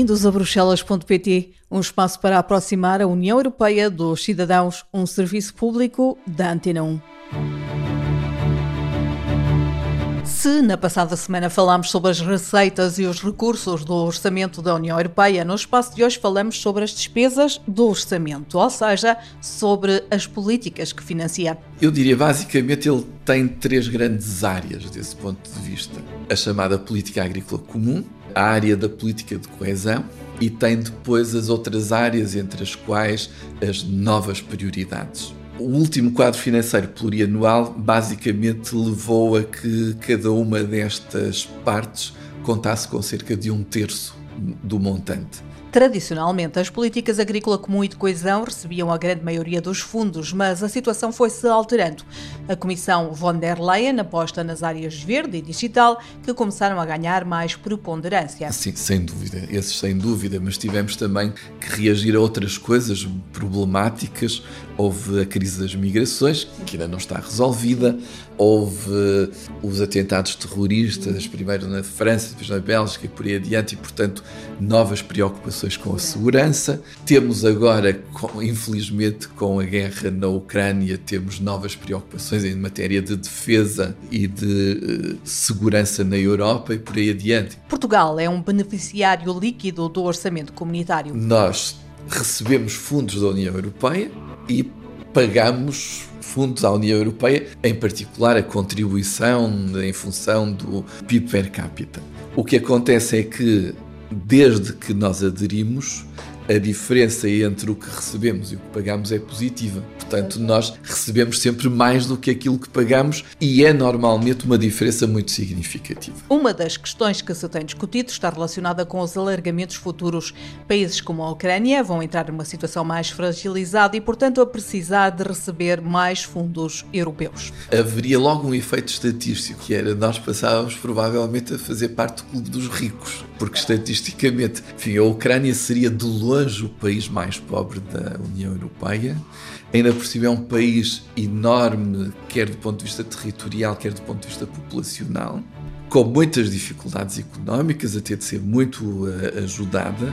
Bem-vindos a Bruxelas.pt, um espaço para aproximar a União Europeia dos cidadãos, um serviço público da Antena 1. Se na passada semana falámos sobre as receitas e os recursos do orçamento da União Europeia, no espaço de hoje falamos sobre as despesas do orçamento, ou seja, sobre as políticas que financia. Eu diria basicamente ele tem três grandes áreas desse ponto de vista: a chamada política agrícola comum, a área da política de coesão e tem depois as outras áreas entre as quais as novas prioridades. O último quadro financeiro plurianual basicamente levou a que cada uma destas partes contasse com cerca de um terço do montante. Tradicionalmente, as políticas agrícola comum e de coesão recebiam a grande maioria dos fundos, mas a situação foi-se alterando. A Comissão von der Leyen aposta nas áreas verde e digital, que começaram a ganhar mais preponderância. Sim, sem dúvida, esses sem dúvida, mas tivemos também que reagir a outras coisas problemáticas. Houve a crise das migrações, que ainda não está resolvida, houve os atentados terroristas, primeiro na França, depois na Bélgica e por aí adiante, e portanto novas preocupações com a segurança. Temos agora, infelizmente, com a guerra na Ucrânia, temos novas preocupações em matéria de defesa e de uh, segurança na Europa e por aí adiante. Portugal é um beneficiário líquido do orçamento comunitário. Nós recebemos fundos da União Europeia e pagamos fundos à União Europeia, em particular a contribuição em função do PIB per capita. O que acontece é que, desde que nós aderimos, a diferença entre o que recebemos e o que pagamos é positiva. Portanto, nós recebemos sempre mais do que aquilo que pagamos e é normalmente uma diferença muito significativa. Uma das questões que se tem discutido está relacionada com os alargamentos futuros. Países como a Ucrânia vão entrar numa situação mais fragilizada e, portanto, a precisar de receber mais fundos europeus. Haveria logo um efeito estatístico, que era nós passávamos provavelmente a fazer parte do clube dos ricos, porque estatisticamente, enfim, a Ucrânia seria de longe o país mais pobre da União Europeia. Ainda por cima é um país enorme, quer do ponto de vista territorial, quer do ponto de vista populacional, com muitas dificuldades económicas, a ter de ser muito uh, ajudada.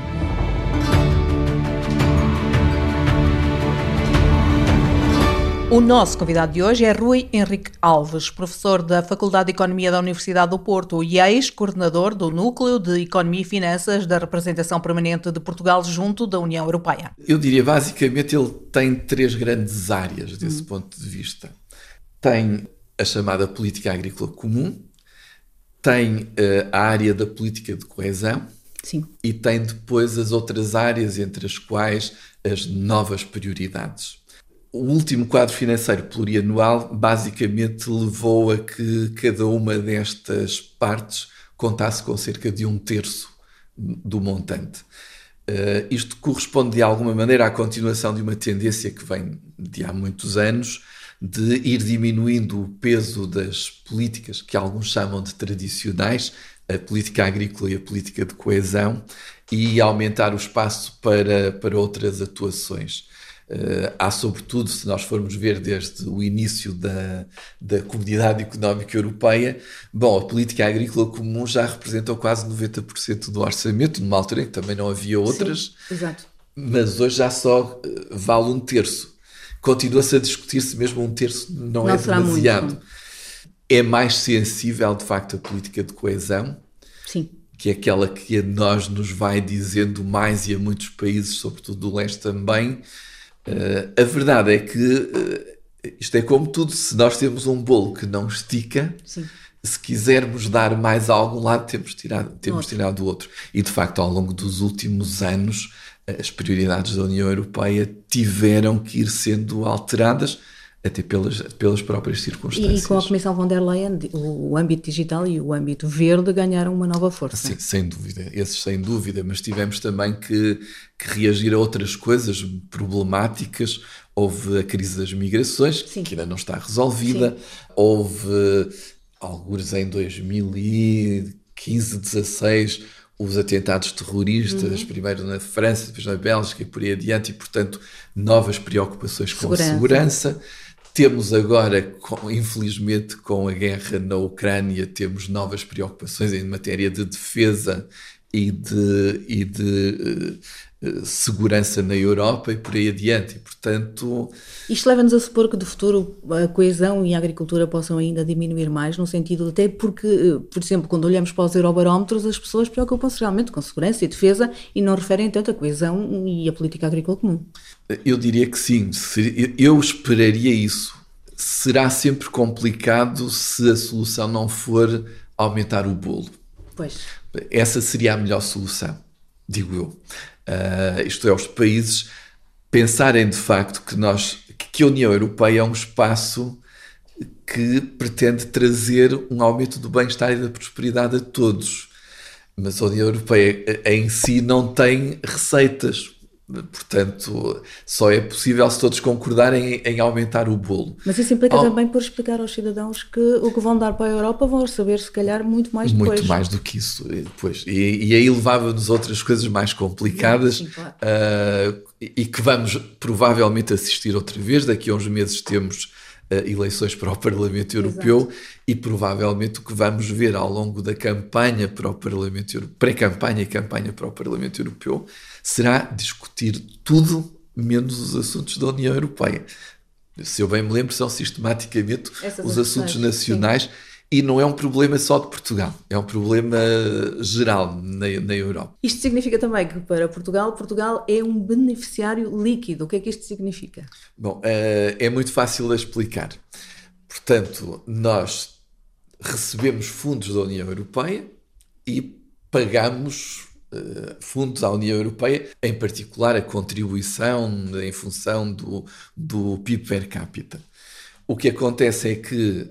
O nosso convidado de hoje é Rui Henrique Alves, professor da Faculdade de Economia da Universidade do Porto e ex-coordenador do Núcleo de Economia e Finanças da Representação Permanente de Portugal junto da União Europeia. Eu diria basicamente ele tem três grandes áreas desse hum. ponto de vista. Tem a chamada política agrícola comum, tem uh, a área da política de coesão Sim. e tem depois as outras áreas entre as quais as novas prioridades o último quadro financeiro plurianual basicamente levou a que cada uma destas partes contasse com cerca de um terço do montante. Uh, isto corresponde de alguma maneira à continuação de uma tendência que vem de há muitos anos de ir diminuindo o peso das políticas que alguns chamam de tradicionais, a política agrícola e a política de coesão, e aumentar o espaço para, para outras atuações. Uh, há, sobretudo, se nós formos ver desde o início da, da Comunidade Económica Europeia, bom, a política agrícola comum já representou quase 90% do orçamento, numa altura em que também não havia outras, Sim, mas hoje já só uh, vale um terço. Continua-se a discutir se mesmo um terço não, não é demasiado. Muito, é mais sensível, de facto, a política de coesão. Sim que é aquela que a nós nos vai dizendo mais e a muitos países, sobretudo do leste também, a verdade é que uh, isto é como tudo, se nós temos um bolo que não estica, Sim. se quisermos dar mais a algum lado, temos tirado, temos outro. tirado do outro. E de facto, ao longo dos últimos anos, as prioridades da União Europeia tiveram que ir sendo alteradas até pelas, pelas próprias circunstâncias. E, com a Comissão von der Leyen, o âmbito digital e o âmbito verde ganharam uma nova força. Sim, sem dúvida, esses sem dúvida, mas tivemos também que, que reagir a outras coisas problemáticas. Houve a crise das migrações, Sim. que ainda não está resolvida, Sim. houve, alguns em 2015, 16, os atentados terroristas, uhum. primeiro na França, depois na Bélgica e por aí adiante, e portanto novas preocupações com segurança. a segurança temos agora, infelizmente, com a guerra na Ucrânia, temos novas preocupações em matéria de defesa e de, e de uh, segurança na Europa e por aí adiante. E, portanto. Isto leva-nos a supor que do futuro a coesão e a agricultura possam ainda diminuir mais, no sentido até porque, por exemplo, quando olhamos para os eurobarómetros, as pessoas preocupam-se realmente com segurança e defesa e não referem tanto a coesão e a política agrícola comum. Eu diria que sim, eu esperaria isso. Será sempre complicado se a solução não for aumentar o bolo. Pois. Essa seria a melhor solução, digo eu. Uh, isto é, os países pensarem de facto que nós, que a União Europeia é um espaço que pretende trazer um aumento do bem-estar e da prosperidade a todos. Mas a União Europeia em si não tem receitas Portanto, só é possível se todos concordarem em, aumentar o bolo. Mas isso implica oh, também por explicar aos cidadãos que o que vão dar para a Europa vão receber, se calhar, muito mais depois. Muito mais do que isso. Depois. E, e aí levava-nos outras coisas mais complicadas Sim, claro. uh, e que vamos provavelmente assistir outra vez. Daqui a uns meses temos uh, eleições para o Parlamento Europeu Exato. e provavelmente o que vamos ver ao longo da campanha para o Parlamento Europeu, pré-campanha e campanha para o Parlamento Europeu, será discutir tudo menos os assuntos da União Europeia. Se eu bem me lembro, são sistematicamente Essas os assuntos nacionais sim. e não é um problema só de Portugal, é um problema geral na, na Europa. Isto significa também que para Portugal, Portugal é um beneficiário líquido. O que é que isto significa? Bom, eh, é muito fácil de explicar. Portanto, nós recebemos fundos da União Europeia e pagamos fundos à União Europeia, em particular a contribuição em função do, do PIB per capita. O que acontece é que,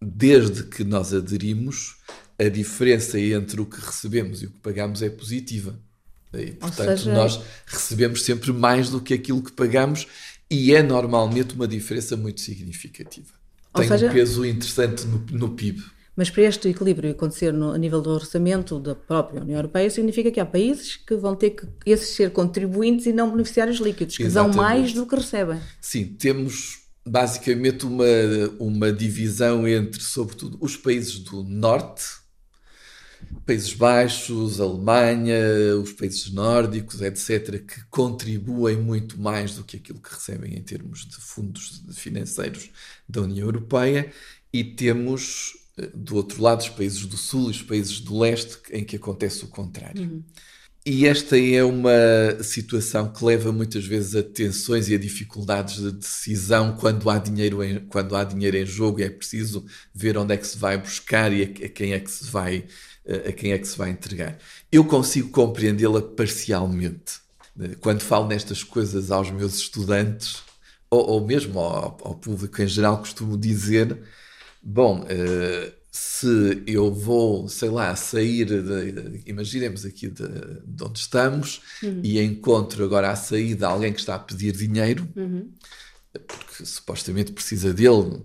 desde que nós aderimos, a diferença entre o que recebemos e o que pagamos é positiva. E, portanto, seja... nós recebemos sempre mais do que aquilo que pagamos e é normalmente uma diferença muito significativa. Tem seja... um peso interessante no, no PIB. Mas para este equilíbrio acontecer no, a nível do orçamento da própria União Europeia, significa que há países que vão ter que esses ser contribuintes e não beneficiários líquidos, que Exatamente. dão mais do que recebem. Sim, temos basicamente uma, uma divisão entre, sobretudo, os países do Norte, Países Baixos, Alemanha, os países nórdicos, etc., que contribuem muito mais do que aquilo que recebem em termos de fundos financeiros da União Europeia, e temos do outro lado, os países do Sul e os países do Leste, em que acontece o contrário. Uhum. E esta é uma situação que leva muitas vezes a tensões e a dificuldades de decisão quando há dinheiro em, quando há dinheiro em jogo. É preciso ver onde é que se vai buscar e a, a quem é que se vai a quem é que se vai entregar. Eu consigo compreendê-la parcialmente. Quando falo nestas coisas aos meus estudantes, ou, ou mesmo ao, ao público em geral, costumo dizer Bom, uh, se eu vou, sei lá, sair, de, imaginemos aqui de, de onde estamos uhum. e encontro agora à saída alguém que está a pedir dinheiro, uhum. porque supostamente precisa dele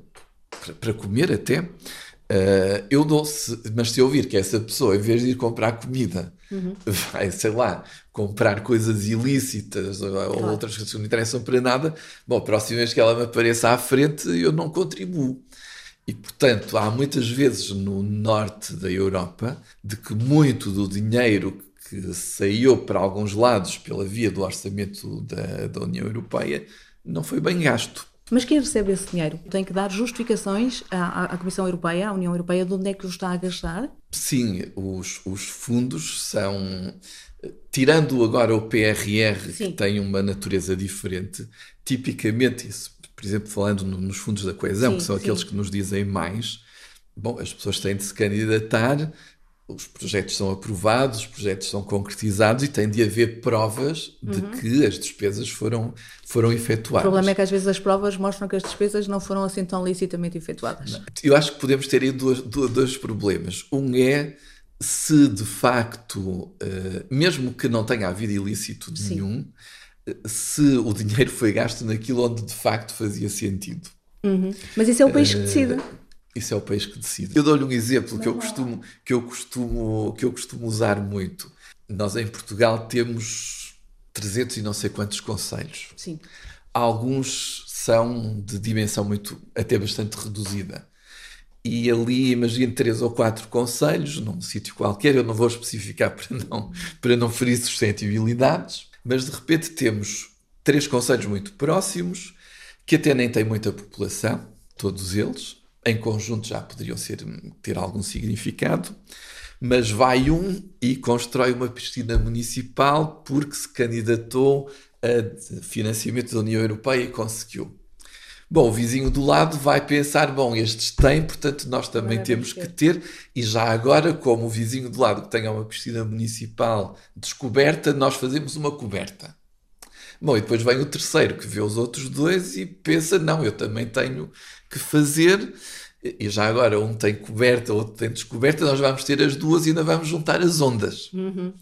para, para comer até, uh, eu dou, se, mas se eu vir que essa pessoa, em vez de ir comprar comida, uhum. vai, sei lá, comprar coisas ilícitas ou, claro. ou outras coisas que não interessam para nada, bom, a próxima vez que ela me apareça à frente, eu não contribuo. E, portanto, há muitas vezes no norte da Europa de que muito do dinheiro que saiu para alguns lados pela via do orçamento da, da União Europeia não foi bem gasto. Mas quem recebe esse dinheiro tem que dar justificações à, à, Comissão Europeia, à União Europeia, de onde é que o está a gastar? Sim, os, os fundos são. Tirando agora o PRR, Sim. que tem uma natureza diferente, tipicamente isso por exemplo, falando no, nos fundos da coesão, sim, que são sim. aqueles que nos dizem mais, bom, as pessoas têm de se candidatar, os projetos são aprovados, os projetos são concretizados e tem de haver provas de uhum. que as despesas foram, foram efetuadas. O problema é que às vezes as provas mostram que as despesas não foram assim tão licitamente efetuadas. Não. Eu acho que podemos ter aí dois, dois problemas. Um é se de facto, uh, mesmo que não tenha havido ilícito nenhum, se o dinheiro foi gasto naquilo onde de facto fazia sentido. Uhum. Mas isso é o país que decide. Isso é o país que decide. Eu dou-lhe um exemplo que eu, costumo, que, eu costumo, que eu costumo usar muito. Nós em Portugal temos 300 e não sei quantos conselhos. Sim. Alguns são de dimensão muito, até bastante reduzida. e ali imagino três ou quatro conselhos num sítio qualquer, eu não vou especificar para não, para não ferir suscetibilidades, mas de repente temos três conselhos muito próximos, que até nem têm muita população, todos eles, em conjunto já poderiam ser, ter algum significado, mas vai um e constrói uma piscina municipal porque se candidatou a financiamento da União Europeia e conseguiu. Bom, o vizinho do lado vai pensar: bom, estes têm, portanto nós também temos que ter. E já agora, como o vizinho do lado que tenha uma piscina municipal descoberta, nós fazemos uma coberta. Bom, e depois vem o terceiro que vê os outros dois e pensa: não, eu também tenho que fazer. E já agora um tem coberta, outro tem descoberta, nós vamos ter as duas e ainda vamos juntar as ondas. Uhum.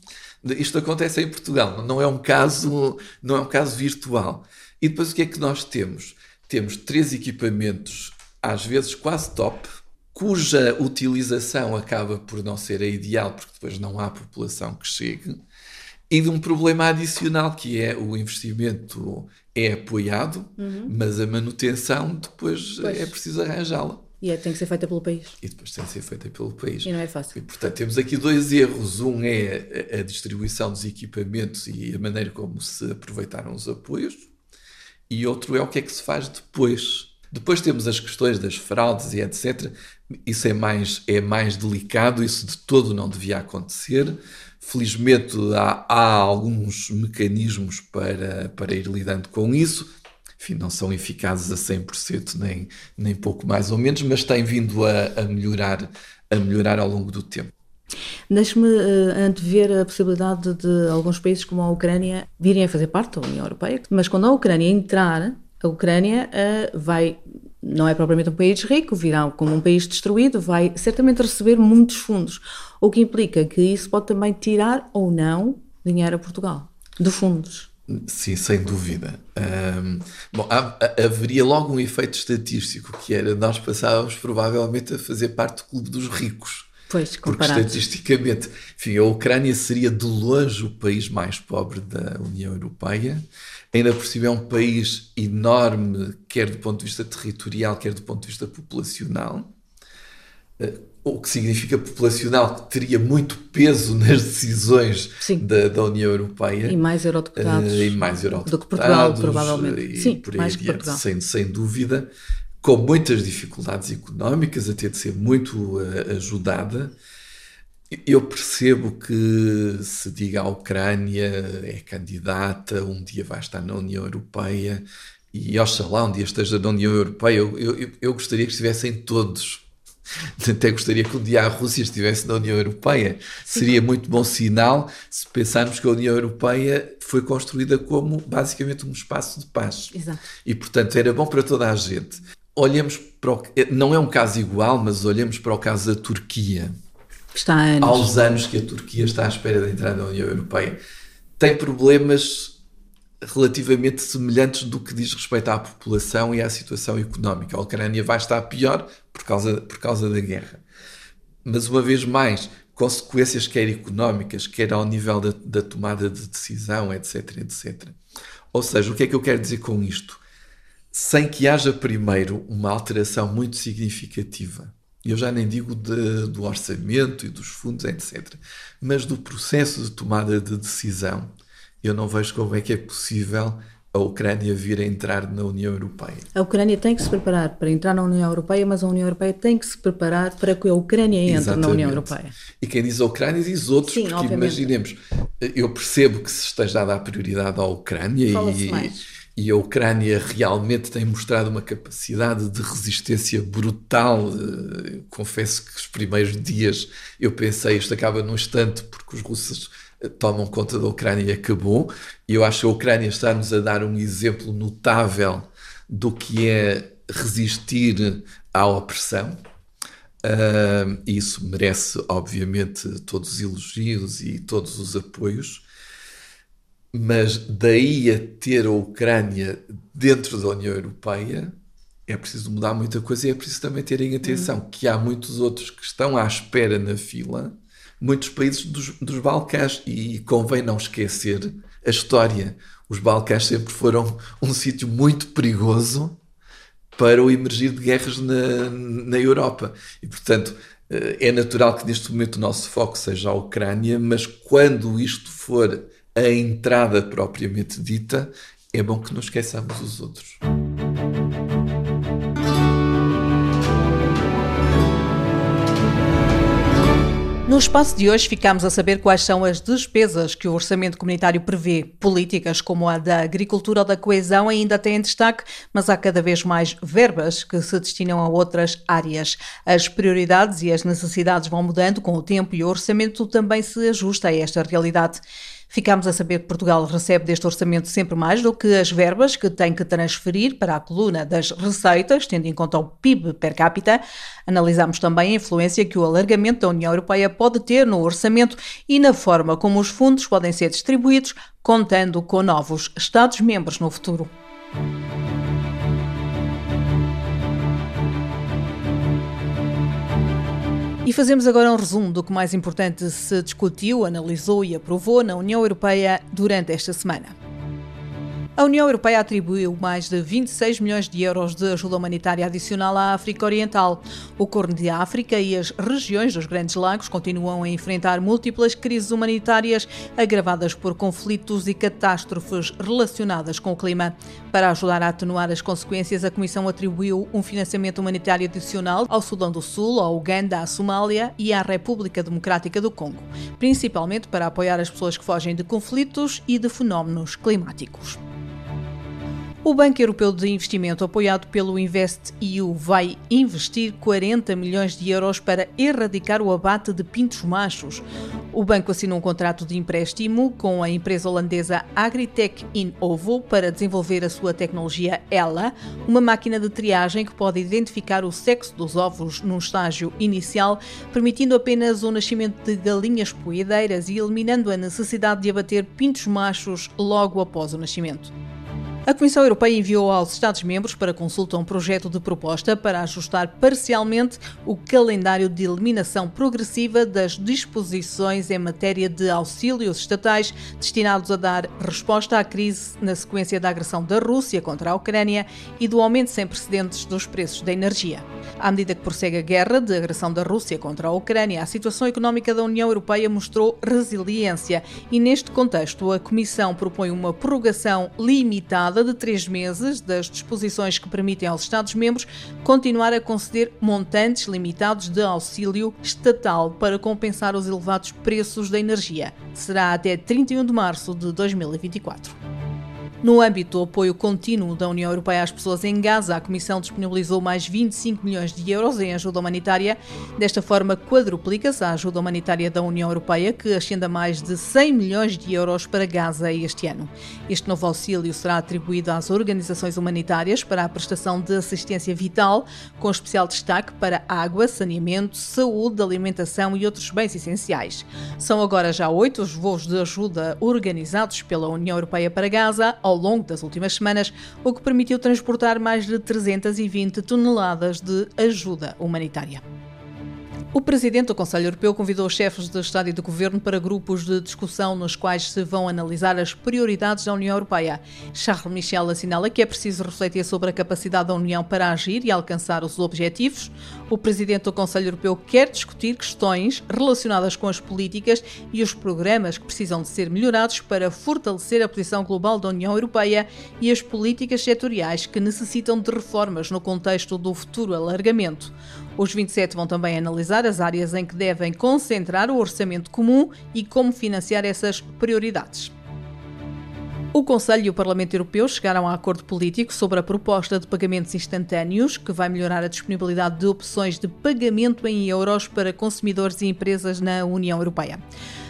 Isto acontece em Portugal, não é um caso, não é um caso virtual. E depois o que é que nós temos? Temos três equipamentos, às vezes quase top, cuja utilização acaba por não ser a ideal, porque depois não há população que chegue, e de um problema adicional que é o investimento é apoiado, uhum. mas a manutenção depois pois. é preciso arranjá-la. E é, tem que ser feita pelo país. E depois tem que ser feita pelo país. E não é fácil. E, portanto, temos aqui dois erros. Um é a, a distribuição dos equipamentos e a maneira como se aproveitaram os apoios e outro é o que é que se faz depois. Depois temos as questões das fraudes e etc. Isso é mais, é mais delicado, isso de todo não devia acontecer. Felizmente há, há alguns mecanismos para, para ir lidando com isso. Enfim, não são eficazes a 100%, nem, nem pouco mais ou menos, mas têm vindo a, a melhorar, a melhorar ao longo do tempo. Deixe-me uh, antever a possibilidade de alguns países como a Ucrânia virem a fazer parte da União Europeia, mas quando a Ucrânia entrar, a Ucrânia uh, vai, não é propriamente um país rico, virá como um país destruído, vai certamente receber muitos fundos, o que implica que isso pode também tirar ou não dinheiro a Portugal, de fundos. Sim, sem dúvida. Um, bom, haveria logo um efeito estatístico, que era nós passávamos provavelmente a fazer parte do clube dos ricos Pois, Porque estatisticamente, enfim, a Ucrânia seria de longe o país mais pobre da União Europeia. Ainda por cima é um país enorme, quer do ponto de vista territorial, quer do ponto de vista populacional. Eh, o que significa populacional que teria muito peso nas decisões da, da, União Europeia. E mais eurodeputados. Uh, e mais eurodeputados. Do que Portugal, provavelmente. Sim, mais que Portugal. Sem, sem dúvida com muitas dificuldades económicas, a ter de ser muito uh, ajudada. Eu percebo que se diga a Ucrânia é candidata, um dia vai estar na União Europeia, e oxalá um dia esteja na União Europeia, eu, eu, eu gostaria que estivessem todos. Até gostaria que um dia a Rússia estivesse na União Europeia. Seria muito bom sinal se pensarmos que a União Europeia foi construída como basicamente um espaço de paz. Exato. E, portanto, era bom para toda a gente olhemos para o, não é um caso igual, mas olhemos para o caso da Turquia. Está há anos. Aos anos que a Turquia está à espera de entrar na União Europeia. Tem problemas relativamente semelhantes do que diz respeito à população e à situação económica. A Ucrânia vai estar pior por causa, por causa da guerra. Mas, uma vez mais, consequências quer económicas, quer ao nível da, da tomada de decisão, etc, etc. Ou seja, o que é que eu quero dizer com isto? Sem que haja primeiro uma alteração muito significativa. Eu já nem digo de, do orçamento e dos fundos, etc. Mas do processo de tomada de decisão, eu não vejo como é que é possível a Ucrânia vir a entrar na União Europeia. A Ucrânia tem que se preparar para entrar na União Europeia, mas a União Europeia tem que se preparar para que a Ucrânia entre Exatamente. na União Europeia. E quem diz a Ucrânia diz outros, Sim, porque obviamente. imaginemos, eu percebo que se esteja a dar prioridade à Ucrânia e, e a Ucrânia realmente tem mostrado uma capacidade de resistência brutal. Eh, confesso que os primeiros dias eu pensei isto acaba num instante porque os russos eh, tomam conta da Ucrânia e acabou. E eu acho que a Ucrânia está-nos a dar um exemplo notável do que é resistir à opressão. Uh, isso merece, obviamente, todos os elogios e todos os apoios. Mas daí a ter a Ucrânia dentro da União Europeia é preciso mudar muita coisa e é preciso também terem atenção uhum. que há muitos outros que estão à espera na fila, muitos países dos, dos Balcãs, e convém não esquecer a história. Os Balcãs sempre foram um sítio muito perigoso para o emergir de guerras na, na Europa. E, portanto, eh, é natural que neste momento o nosso foco seja a Ucrânia, mas quando isto for a entrada propriamente dita, é bom que não esqueçamos os outros. No espaço de hoje ficamos a saber quais são as despesas que o orçamento comunitário prevê. Políticas como a da agricultura ou da coesão ainda têm destaque, mas há cada vez mais verbas que se destinam a outras áreas. As prioridades e as necessidades vão mudando com o tempo e o orçamento também se ajusta a esta realidade. Ficámos a saber que Portugal recebe deste orçamento sempre mais do que as verbas que tem que transferir para a coluna das receitas, tendo em conta o PIB per capita. Analisámos também a influência que o alargamento da União Europeia pode ter no orçamento e na forma como os fundos podem ser distribuídos, contando com novos Estados-membros no futuro. E fazemos agora um resumo do que mais importante se discutiu, analisou e aprovou na União Europeia durante esta semana. A União Europeia atribuiu mais de 26 milhões de euros de ajuda humanitária adicional à África Oriental. O Corno de África e as regiões dos Grandes Lagos continuam a enfrentar múltiplas crises humanitárias agravadas por conflitos e catástrofes relacionadas com o clima. Para ajudar a atenuar as consequências, a Comissão atribuiu um financiamento humanitário adicional ao Sudão do Sul, ao Uganda, à Somália e à República Democrática do Congo, principalmente para apoiar as pessoas que fogem de conflitos e de fenómenos climáticos. O Banco Europeu de Investimento, apoiado pelo InvestEU, vai investir 40 milhões de euros para erradicar o abate de pintos machos. O banco assinou um contrato de empréstimo com a empresa holandesa Agritech in Ovo para desenvolver a sua tecnologia ELA, uma máquina de triagem que pode identificar o sexo dos ovos num estágio inicial, permitindo apenas o nascimento de galinhas poedeiras e eliminando a necessidade de abater pintos machos logo após o nascimento. A Comissão Europeia enviou aos Estados-membros para consulta um projeto de proposta para ajustar parcialmente o calendário de eliminação progressiva das disposições em matéria de auxílios estatais destinados a dar resposta à crise na sequência da agressão da Rússia contra a Ucrânia e do aumento sem precedentes dos preços da energia. À medida que prossegue a guerra de agressão da Rússia contra a Ucrânia, a situação económica da União Europeia mostrou resiliência e, neste contexto, a Comissão propõe uma prorrogação limitada de três meses das disposições que permitem aos Estados-membros continuar a conceder montantes limitados de auxílio estatal para compensar os elevados preços da energia. Será até 31 de março de 2024. No âmbito do apoio contínuo da União Europeia às pessoas em Gaza, a Comissão disponibilizou mais 25 milhões de euros em ajuda humanitária. Desta forma, quadruplica-se a ajuda humanitária da União Europeia, que ascende a mais de 100 milhões de euros para Gaza este ano. Este novo auxílio será atribuído às organizações humanitárias para a prestação de assistência vital, com especial destaque para água, saneamento, saúde, alimentação e outros bens essenciais. São agora já oito os voos de ajuda organizados pela União Europeia para Gaza ao longo das últimas semanas, o que permitiu transportar mais de 320 toneladas de ajuda humanitária. O presidente do Conselho Europeu convidou os chefes de Estado e de Governo para grupos de discussão nos quais se vão analisar as prioridades da União Europeia. Charles Michel assinala que é preciso refletir sobre a capacidade da União para agir e alcançar os objetivos. O presidente do Conselho Europeu quer discutir questões relacionadas com as políticas e os programas que precisam de ser melhorados para fortalecer a posição global da União Europeia e as políticas setoriais que necessitam de reformas no contexto do futuro alargamento. Os 27 vão também analisar as áreas em que devem concentrar o orçamento comum e como financiar essas prioridades. O Conselho e o Parlamento Europeu chegaram a acordo político sobre a proposta de pagamentos instantâneos, que vai melhorar a disponibilidade de opções de pagamento em euros para consumidores e empresas na União Europeia.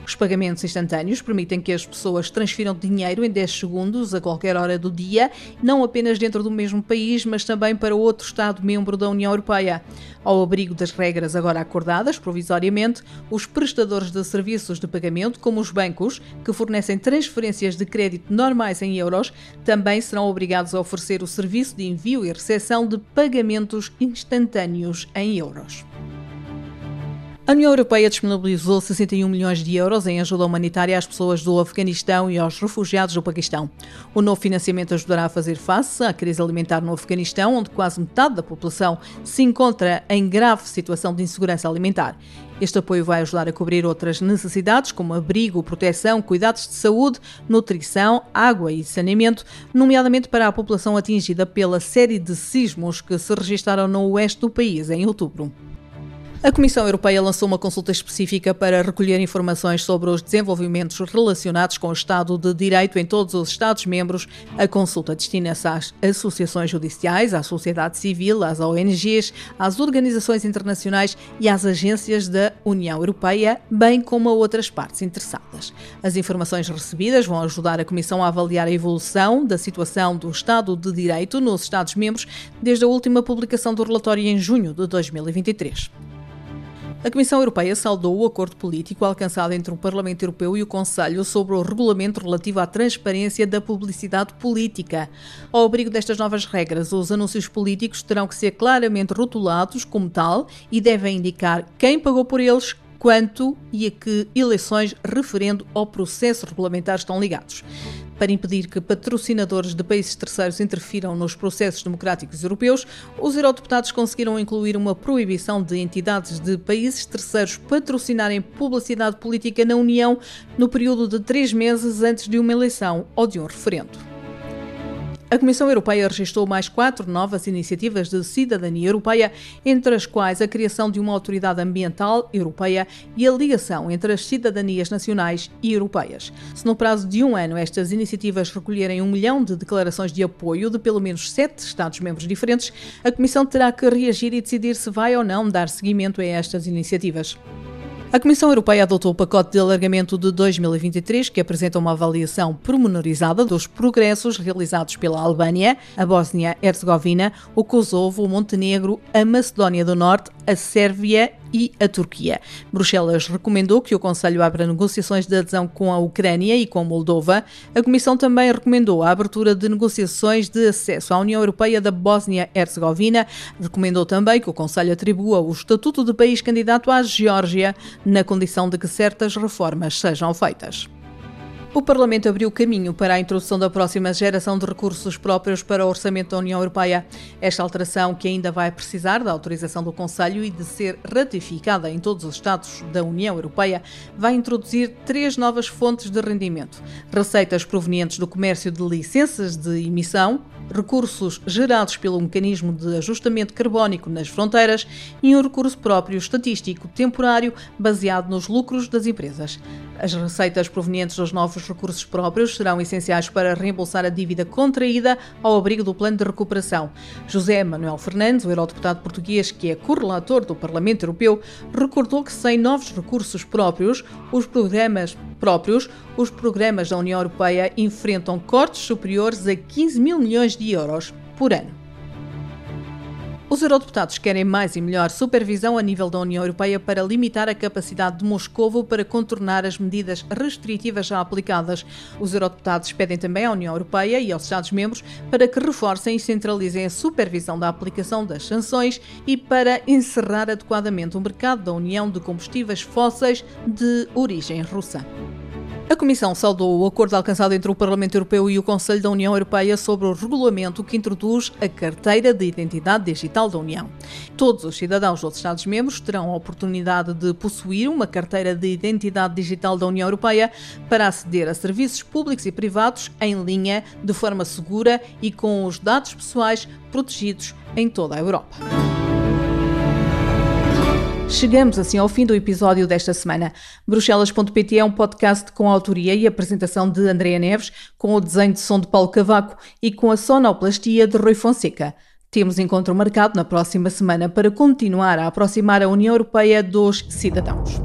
Os pagamentos instantâneos permitem que as pessoas transfiram dinheiro em 10 segundos a qualquer hora do dia, não apenas dentro do mesmo país, mas também para outro Estado-membro da União Europeia. Ao abrigo das regras agora acordadas provisoriamente, os prestadores de serviços de pagamento, como os bancos, que fornecem transferências de crédito normais em euros, também serão obrigados a oferecer o serviço de envio e recepção de pagamentos instantâneos em euros. A União Europeia disponibilizou 61 milhões de euros em ajuda humanitária às pessoas do Afeganistão e aos refugiados do Paquistão. O novo financiamento ajudará a fazer face à crise alimentar no Afeganistão, onde quase metade da população se encontra em grave situação de insegurança alimentar. Este apoio vai ajudar a cobrir outras necessidades, como abrigo, proteção, cuidados de saúde, nutrição, água e saneamento, nomeadamente para a população atingida pela série de sismos que se registaram no oeste do país em outubro. A Comissão Europeia lançou uma consulta específica para recolher informações sobre os desenvolvimentos relacionados com o Estado de Direito em todos os Estados-membros. A consulta destina-se às associações judiciais, à sociedade civil, às ONGs, às organizações internacionais e às agências da União Europeia, bem como a outras partes interessadas. As informações recebidas vão ajudar a Comissão a avaliar a evolução da situação do Estado de Direito nos Estados-membros desde a última publicação do relatório em junho de 2023. A Comissão Europeia saudou o acordo político alcançado entre o Parlamento Europeu e o Conselho sobre o regulamento relativo à transparência da publicidade política. Ao abrigo destas novas regras, os anúncios políticos terão que ser claramente rotulados como tal e devem indicar quem pagou por eles, quanto e a que eleições referendo ao processo regulamentar estão ligados para impedir que patrocinadores de países terceiros interfiram nos processos democráticos europeus, os eurodeputados conseguiram incluir uma proibição de entidades de países terceiros patrocinarem publicidade política na União no período de três meses antes de uma eleição ou de um referendo. A Comissão Europeia registrou mais quatro novas iniciativas de cidadania europeia, entre as quais a criação de uma autoridade ambiental europeia e a ligação entre as cidadanias nacionais e europeias. Se no prazo de um ano estas iniciativas recolherem um milhão de declarações de apoio de pelo menos sete Estados-membros diferentes, a Comissão terá que reagir e decidir se vai ou não dar seguimento a estas iniciativas. A Comissão Europeia adotou o pacote de alargamento de 2023, que apresenta uma avaliação pormenorizada dos progressos realizados pela Albânia, a Bósnia-Herzegovina, o Kosovo, o Montenegro, a Macedónia do Norte, a Sérvia e a Turquia. Bruxelas recomendou que o Conselho abra negociações de adesão com a Ucrânia e com Moldova. A Comissão também recomendou a abertura de negociações de acesso à União Europeia da Bósnia-Herzegovina. Recomendou também que o Conselho atribua o estatuto de país candidato à Geórgia, na condição de que certas reformas sejam feitas. O Parlamento abriu caminho para a introdução da próxima geração de recursos próprios para o orçamento da União Europeia. Esta alteração, que ainda vai precisar da autorização do Conselho e de ser ratificada em todos os Estados da União Europeia, vai introduzir três novas fontes de rendimento: receitas provenientes do comércio de licenças de emissão, recursos gerados pelo mecanismo de ajustamento carbónico nas fronteiras e um recurso próprio estatístico temporário baseado nos lucros das empresas. As receitas provenientes dos novos recursos próprios serão essenciais para reembolsar a dívida contraída ao abrigo do plano de recuperação. José Manuel Fernandes, o eurodeputado português que é correlator do Parlamento Europeu, recordou que sem novos recursos próprios, os programas próprios, os programas da União Europeia enfrentam cortes superiores a 15 mil milhões de euros por ano. Os eurodeputados querem mais e melhor supervisão a nível da União Europeia para limitar a capacidade de Moscovo para contornar as medidas restritivas já aplicadas. Os eurodeputados pedem também à União Europeia e aos Estados-membros para que reforcem e centralizem a supervisão da aplicação das sanções e para encerrar adequadamente o mercado da União de combustíveis fósseis de origem russa. A Comissão saudou o acordo alcançado entre o Parlamento Europeu e o Conselho da União Europeia sobre o regulamento que introduz a Carteira de Identidade Digital da União. Todos os cidadãos dos Estados-membros terão a oportunidade de possuir uma carteira de identidade digital da União Europeia para aceder a serviços públicos e privados em linha, de forma segura e com os dados pessoais protegidos em toda a Europa. Chegamos assim ao fim do episódio desta semana. Bruxelas.pt é um podcast com a autoria e apresentação de Andréa Neves, com o desenho de som de Paulo Cavaco e com a sonoplastia de Rui Fonseca. Temos encontro marcado na próxima semana para continuar a aproximar a União Europeia dos cidadãos.